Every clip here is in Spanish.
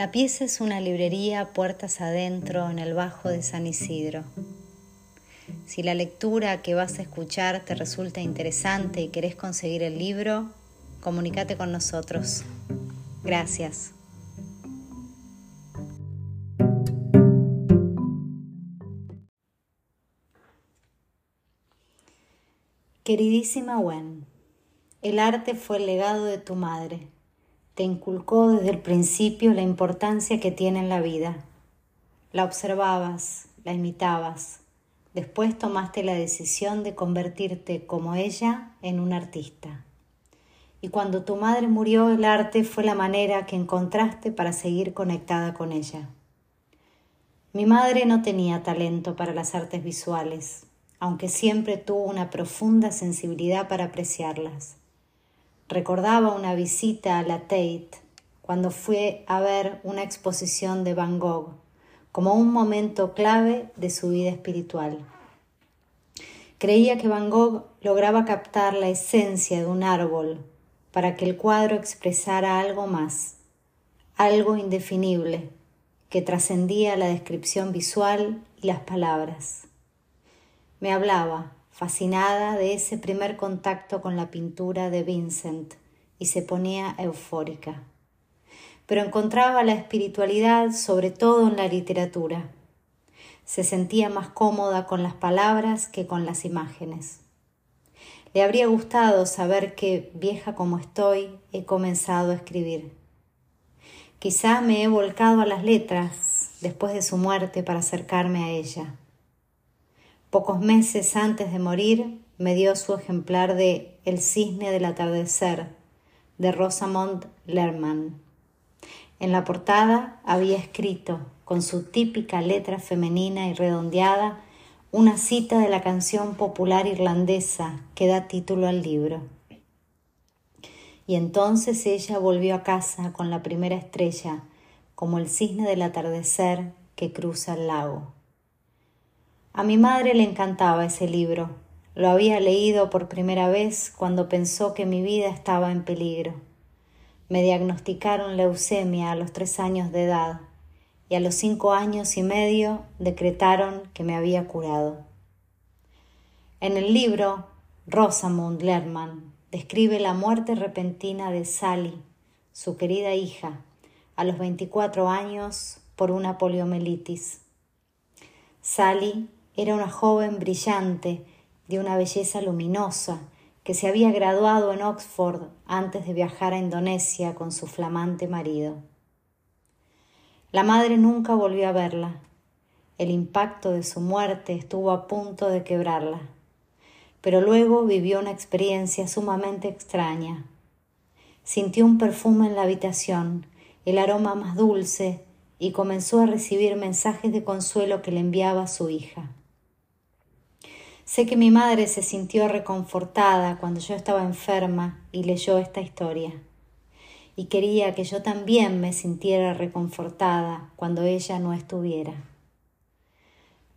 La pieza es una librería puertas adentro en el Bajo de San Isidro. Si la lectura que vas a escuchar te resulta interesante y querés conseguir el libro, comunícate con nosotros. Gracias. Queridísima Wen, el arte fue el legado de tu madre te inculcó desde el principio la importancia que tiene en la vida. La observabas, la imitabas. Después tomaste la decisión de convertirte como ella en un artista. Y cuando tu madre murió, el arte fue la manera que encontraste para seguir conectada con ella. Mi madre no tenía talento para las artes visuales, aunque siempre tuvo una profunda sensibilidad para apreciarlas. Recordaba una visita a la Tate cuando fue a ver una exposición de Van Gogh como un momento clave de su vida espiritual. Creía que Van Gogh lograba captar la esencia de un árbol para que el cuadro expresara algo más, algo indefinible, que trascendía la descripción visual y las palabras. Me hablaba, fascinada de ese primer contacto con la pintura de Vincent, y se ponía eufórica. Pero encontraba la espiritualidad sobre todo en la literatura. Se sentía más cómoda con las palabras que con las imágenes. Le habría gustado saber que, vieja como estoy, he comenzado a escribir. Quizá me he volcado a las letras después de su muerte para acercarme a ella. Pocos meses antes de morir me dio su ejemplar de El cisne del atardecer de Rosamond Lerman. En la portada había escrito, con su típica letra femenina y redondeada, una cita de la canción popular irlandesa que da título al libro. Y entonces ella volvió a casa con la primera estrella, como el cisne del atardecer que cruza el lago. A mi madre le encantaba ese libro. Lo había leído por primera vez cuando pensó que mi vida estaba en peligro. Me diagnosticaron leucemia a los tres años de edad y a los cinco años y medio decretaron que me había curado. En el libro, Rosamund Lerman describe la muerte repentina de Sally, su querida hija, a los 24 años por una poliomielitis. Sally era una joven brillante, de una belleza luminosa, que se había graduado en Oxford antes de viajar a Indonesia con su flamante marido. La madre nunca volvió a verla. El impacto de su muerte estuvo a punto de quebrarla, pero luego vivió una experiencia sumamente extraña. Sintió un perfume en la habitación, el aroma más dulce, y comenzó a recibir mensajes de consuelo que le enviaba su hija. Sé que mi madre se sintió reconfortada cuando yo estaba enferma y leyó esta historia. Y quería que yo también me sintiera reconfortada cuando ella no estuviera.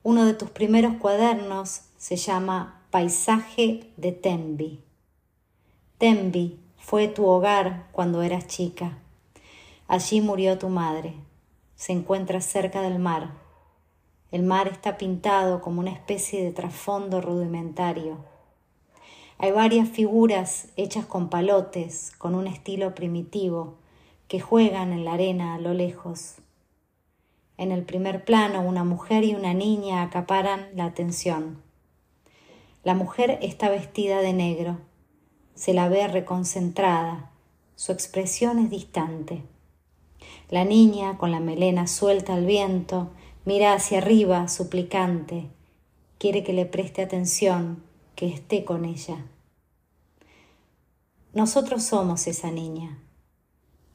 Uno de tus primeros cuadernos se llama Paisaje de Tenby. Tenby fue tu hogar cuando eras chica. Allí murió tu madre. Se encuentra cerca del mar el mar está pintado como una especie de trasfondo rudimentario. Hay varias figuras hechas con palotes, con un estilo primitivo, que juegan en la arena a lo lejos. En el primer plano, una mujer y una niña acaparan la atención. La mujer está vestida de negro, se la ve reconcentrada, su expresión es distante. La niña, con la melena suelta al viento, Mira hacia arriba, suplicante. Quiere que le preste atención, que esté con ella. Nosotros somos esa niña.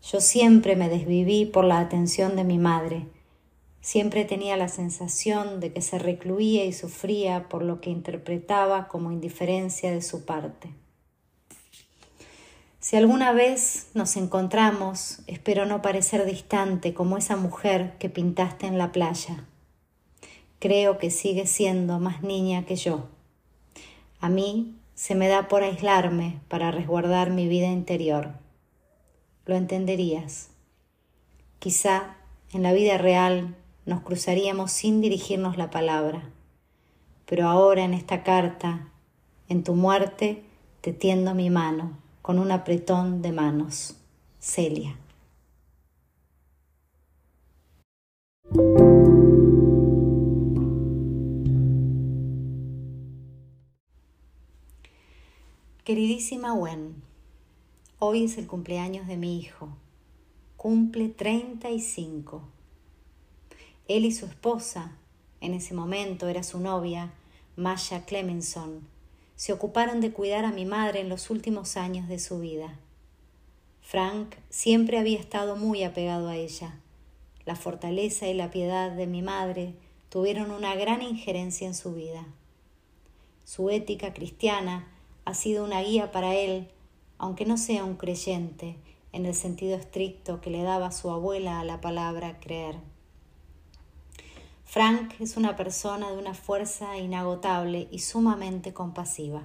Yo siempre me desviví por la atención de mi madre. Siempre tenía la sensación de que se recluía y sufría por lo que interpretaba como indiferencia de su parte. Si alguna vez nos encontramos, espero no parecer distante como esa mujer que pintaste en la playa. Creo que sigue siendo más niña que yo. A mí se me da por aislarme para resguardar mi vida interior. Lo entenderías. Quizá en la vida real nos cruzaríamos sin dirigirnos la palabra. Pero ahora en esta carta, en tu muerte, te tiendo mi mano con un apretón de manos. Celia. Queridísima Gwen, hoy es el cumpleaños de mi hijo. Cumple 35. Él y su esposa, en ese momento era su novia, Masha Clemenson, se ocuparon de cuidar a mi madre en los últimos años de su vida. Frank siempre había estado muy apegado a ella. La fortaleza y la piedad de mi madre tuvieron una gran injerencia en su vida. Su ética cristiana ha sido una guía para él, aunque no sea un creyente en el sentido estricto que le daba su abuela a la palabra creer. Frank es una persona de una fuerza inagotable y sumamente compasiva.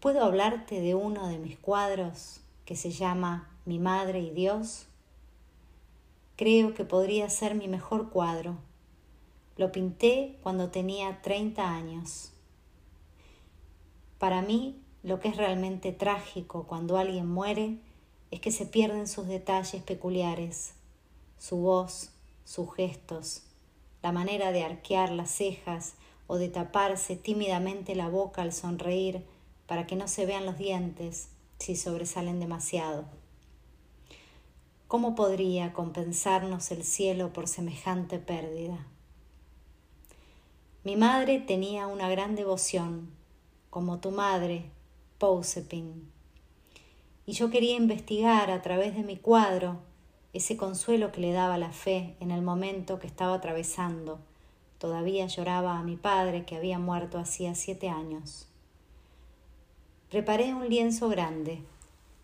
¿Puedo hablarte de uno de mis cuadros que se llama Mi Madre y Dios? Creo que podría ser mi mejor cuadro. Lo pinté cuando tenía 30 años. Para mí, lo que es realmente trágico cuando alguien muere es que se pierden sus detalles peculiares, su voz, sus gestos, la manera de arquear las cejas o de taparse tímidamente la boca al sonreír para que no se vean los dientes si sobresalen demasiado. ¿Cómo podría compensarnos el cielo por semejante pérdida? Mi madre tenía una gran devoción como tu madre, Pousepin. Y yo quería investigar a través de mi cuadro ese consuelo que le daba la fe en el momento que estaba atravesando. Todavía lloraba a mi padre que había muerto hacía siete años. Preparé un lienzo grande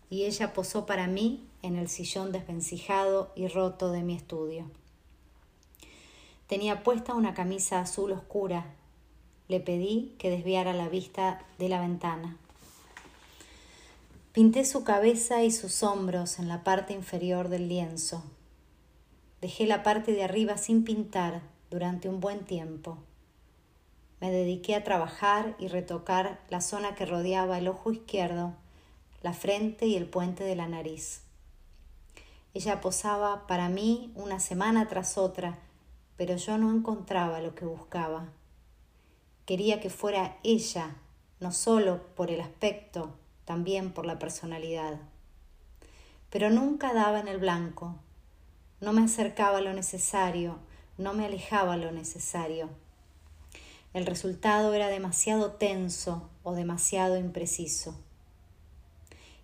y ella posó para mí en el sillón desvencijado y roto de mi estudio. Tenía puesta una camisa azul oscura le pedí que desviara la vista de la ventana. Pinté su cabeza y sus hombros en la parte inferior del lienzo. Dejé la parte de arriba sin pintar durante un buen tiempo. Me dediqué a trabajar y retocar la zona que rodeaba el ojo izquierdo, la frente y el puente de la nariz. Ella posaba para mí una semana tras otra, pero yo no encontraba lo que buscaba. Quería que fuera ella, no solo por el aspecto, también por la personalidad. Pero nunca daba en el blanco, no me acercaba lo necesario, no me alejaba lo necesario. El resultado era demasiado tenso o demasiado impreciso.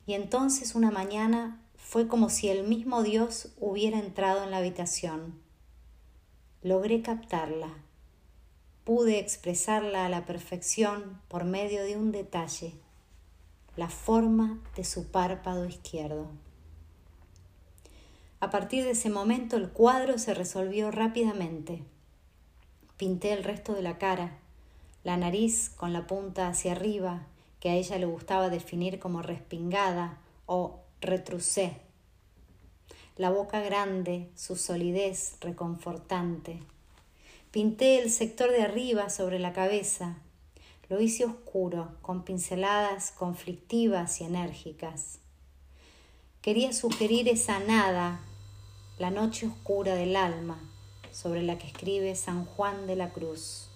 Y entonces una mañana fue como si el mismo Dios hubiera entrado en la habitación. Logré captarla pude expresarla a la perfección por medio de un detalle, la forma de su párpado izquierdo. A partir de ese momento el cuadro se resolvió rápidamente. Pinté el resto de la cara, la nariz con la punta hacia arriba, que a ella le gustaba definir como respingada o retrucé, la boca grande, su solidez reconfortante, Pinté el sector de arriba sobre la cabeza. Lo hice oscuro, con pinceladas conflictivas y enérgicas. Quería sugerir esa nada, la noche oscura del alma, sobre la que escribe San Juan de la Cruz,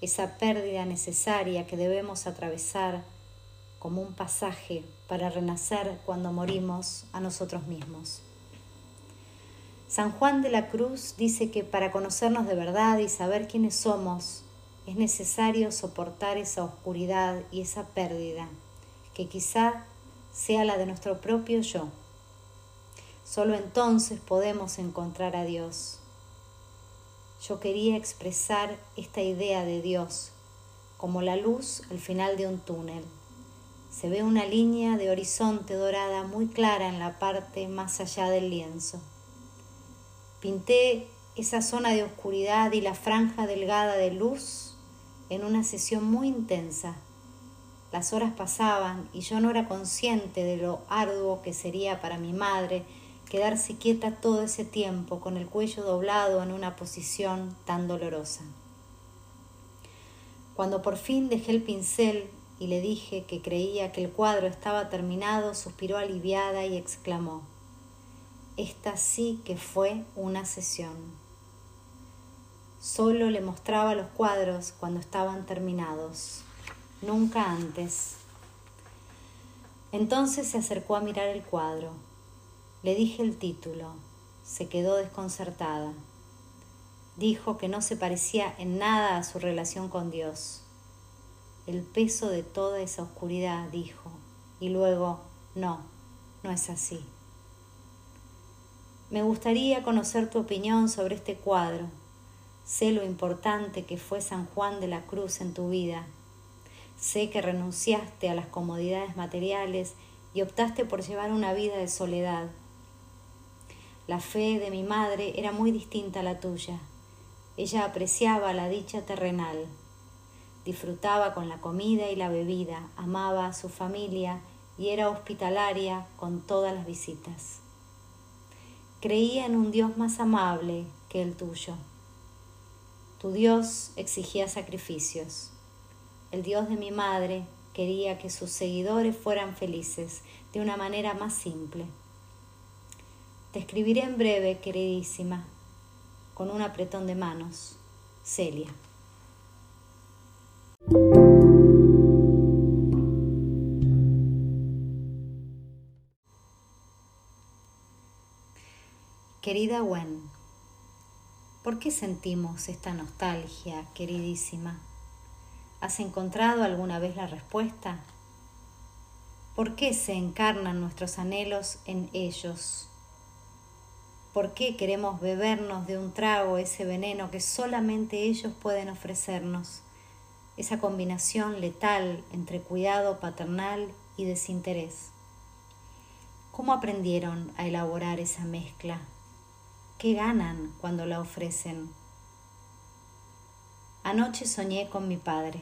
esa pérdida necesaria que debemos atravesar como un pasaje para renacer cuando morimos a nosotros mismos. San Juan de la Cruz dice que para conocernos de verdad y saber quiénes somos, es necesario soportar esa oscuridad y esa pérdida, que quizá sea la de nuestro propio yo. Solo entonces podemos encontrar a Dios. Yo quería expresar esta idea de Dios como la luz al final de un túnel. Se ve una línea de horizonte dorada muy clara en la parte más allá del lienzo. Pinté esa zona de oscuridad y la franja delgada de luz en una sesión muy intensa. Las horas pasaban y yo no era consciente de lo arduo que sería para mi madre quedarse quieta todo ese tiempo con el cuello doblado en una posición tan dolorosa. Cuando por fin dejé el pincel y le dije que creía que el cuadro estaba terminado, suspiró aliviada y exclamó, Esta sí que fue una sesión. Solo le mostraba los cuadros cuando estaban terminados, nunca antes. Entonces se acercó a mirar el cuadro. Le dije el título. Se quedó desconcertada. Dijo que no se parecía en nada a su relación con Dios el peso de toda esa oscuridad, dijo, y luego, no, no es así. Me gustaría conocer tu opinión sobre este cuadro. Sé lo importante que fue San Juan de la Cruz en tu vida. Sé que renunciaste a las comodidades materiales y optaste por llevar una vida de soledad. La fe de mi madre era muy distinta a la tuya. Ella apreciaba la dicha terrenal disfrutaba con la comida y la bebida, amaba a su familia y era hospitalaria con todas las visitas. Creía en un Dios más amable que el tuyo. Tu Dios exigía sacrificios. El Dios de mi madre quería que sus seguidores fueran felices de una manera más simple. Te escribiré en breve, queridísima, con un apretón de manos. Celia. Querida Gwen, ¿por qué sentimos esta nostalgia, queridísima? ¿Has encontrado alguna vez la respuesta? ¿Por qué se encarnan nuestros anhelos en ellos? ¿Por qué queremos bebernos de un trago ese veneno que solamente ellos pueden ofrecernos? esa combinación letal entre cuidado paternal y desinterés. ¿Cómo aprendieron a elaborar esa mezcla? ¿Qué ganan cuando la ofrecen? Anoche soñé con mi padre.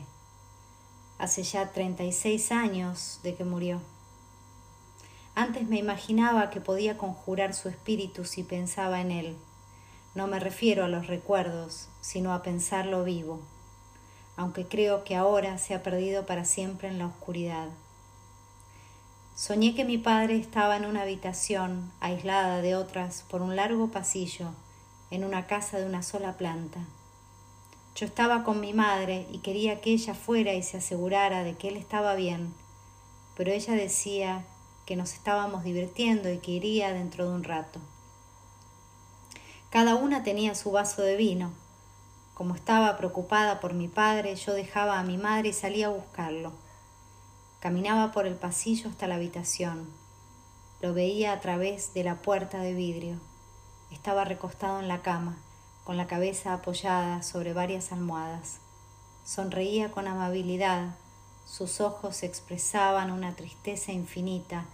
Hace ya 36 años de que murió. Antes me imaginaba que podía conjurar su espíritu si pensaba en él. No me refiero a los recuerdos, sino a pensarlo vivo aunque creo que ahora se ha perdido para siempre en la oscuridad. Soñé que mi padre estaba en una habitación aislada de otras por un largo pasillo, en una casa de una sola planta. Yo estaba con mi madre y quería que ella fuera y se asegurara de que él estaba bien, pero ella decía que nos estábamos divirtiendo y que iría dentro de un rato. Cada una tenía su vaso de vino, como estaba preocupada por mi padre, yo dejaba a mi madre y salía a buscarlo. Caminaba por el pasillo hasta la habitación. Lo veía a través de la puerta de vidrio. Estaba recostado en la cama, con la cabeza apoyada sobre varias almohadas. Sonreía con amabilidad, sus ojos expresaban una tristeza infinita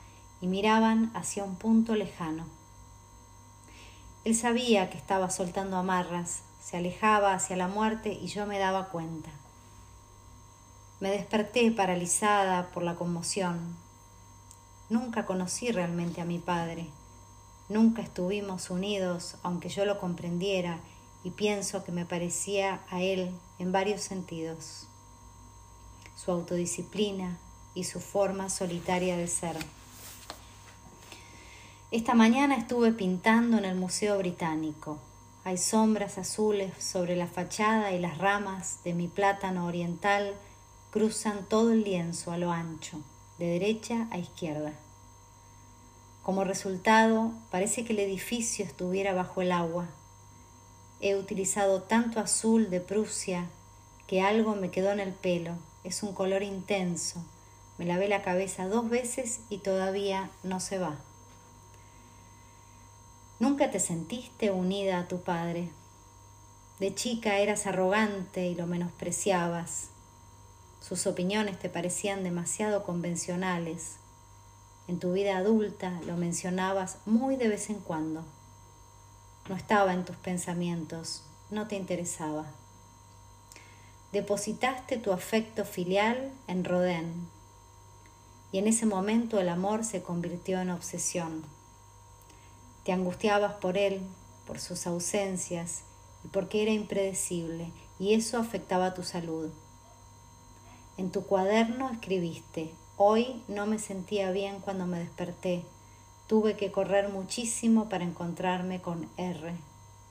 y miraban hacia un punto lejano. Él sabía que estaba soltando amarras, se alejaba hacia la muerte y yo me daba cuenta. Me desperté paralizada por la conmoción. Nunca conocí realmente a mi padre. Nunca estuvimos unidos, aunque yo lo comprendiera, y pienso que me parecía a él en varios sentidos. Su autodisciplina y su forma solitaria de ser. Esta mañana estuve pintando en el Museo Británico. Hay sombras azules sobre la fachada y las ramas de mi plátano oriental cruzan todo el lienzo a lo ancho, de derecha a izquierda. Como resultado, parece que el edificio estuviera bajo el agua. He utilizado tanto azul de Prusia que algo me quedó en el pelo. Es un color intenso. Me lavé la cabeza dos veces y todavía no se va. Nunca te sentiste unida a tu padre. De chica eras arrogante y lo menospreciabas. Sus opiniones te parecían demasiado convencionales. En tu vida adulta lo mencionabas muy de vez en cuando. No estaba en tus pensamientos, no te interesaba. Depositaste tu afecto filial en Rodin y en ese momento el amor se convirtió en obsesión Te angustiabas por él, por sus ausencias y porque era impredecible y eso afectaba tu salud. En tu cuaderno escribiste, hoy no me sentía bien cuando me desperté, tuve que correr muchísimo para encontrarme con R,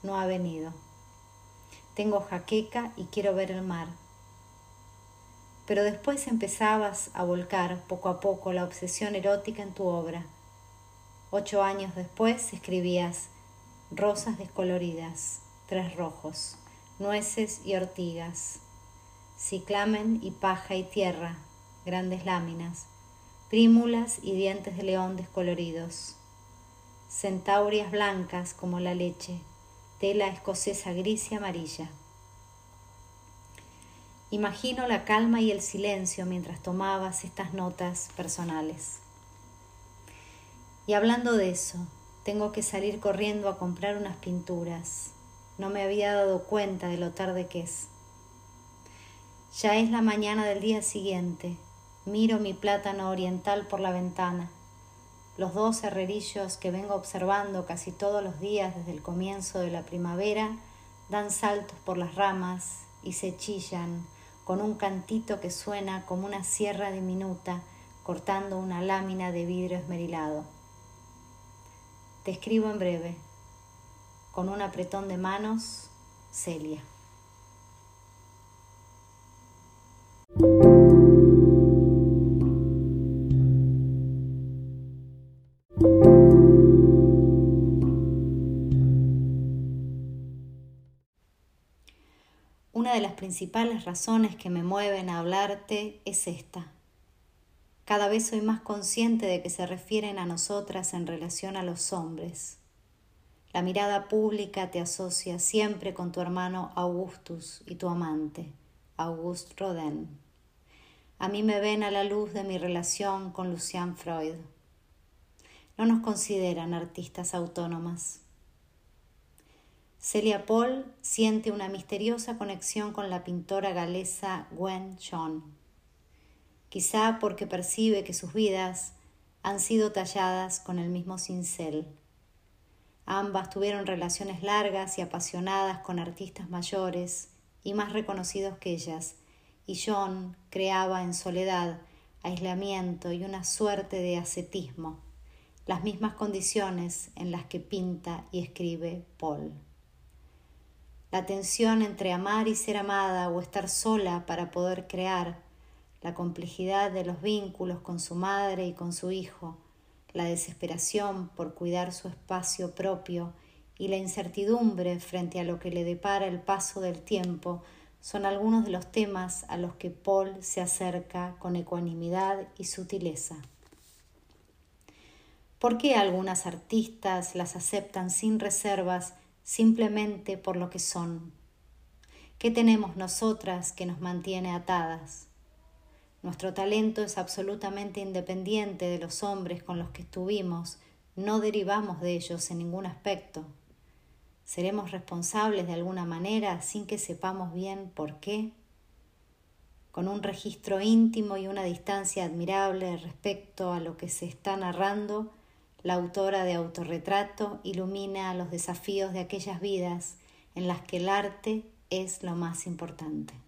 no ha venido. Tengo jaqueca y quiero ver el mar. Pero después empezabas a volcar poco a poco la obsesión erótica en tu obra. Ocho años después escribías rosas descoloridas, tres rojos, nueces y ortigas, ciclamen y paja y tierra, grandes láminas, prímulas y dientes de león descoloridos, centaurias blancas como la leche, tela escocesa gris y amarilla. Imagino la calma y el silencio mientras tomabas estas notas personales. Y hablando de eso, tengo que salir corriendo a comprar unas pinturas. No me había dado cuenta de lo tarde que es. Ya es la mañana del día siguiente. Miro mi plátano oriental por la ventana. Los dos herrerillos que vengo observando casi todos los días desde el comienzo de la primavera dan saltos por las ramas y se chillan con un cantito que suena como una sierra diminuta cortando una lámina de vidrio esmerilado. Te escribo en breve. Con un apretón de manos, Celia. Principales razones que me mueven a hablarte es esta. Cada vez soy más consciente de que se refieren a nosotras en relación a los hombres. La mirada pública te asocia siempre con tu hermano Augustus y tu amante, Auguste Rodin. A mí me ven a la luz de mi relación con Lucian Freud. No nos consideran artistas autónomas. Celia Paul siente una misteriosa conexión con la pintora galesa Gwen John quizá porque percibe que sus vidas han sido talladas con el mismo cincel. Ambas tuvieron relaciones largas y apasionadas con artistas mayores y más reconocidos que ellas, y John creaba en soledad, aislamiento y una suerte de ascetismo, las mismas condiciones en las que pinta y escribe Paul. La tensión entre amar y ser amada o estar sola para poder crear la complejidad de los vínculos con su madre y con su hijo, la desesperación por cuidar su espacio propio y la incertidumbre frente a lo que le depara el paso del tiempo son algunos de los temas a los que Paul se acerca con ecuanimidad y sutileza. ¿Por qué algunas artistas las aceptan sin reservas simplemente por lo que son? ¿Qué tenemos nosotras que nos mantiene atadas? Nuestro talento es absolutamente independiente de los hombres con los que estuvimos, no derivamos de ellos en ningún aspecto. ¿Seremos responsables de alguna manera sin que sepamos bien por qué? Con un registro íntimo y una distancia admirable respecto a lo que se está narrando, la autora de Autorretrato ilumina los desafíos de aquellas vidas en las que el arte es lo más importante.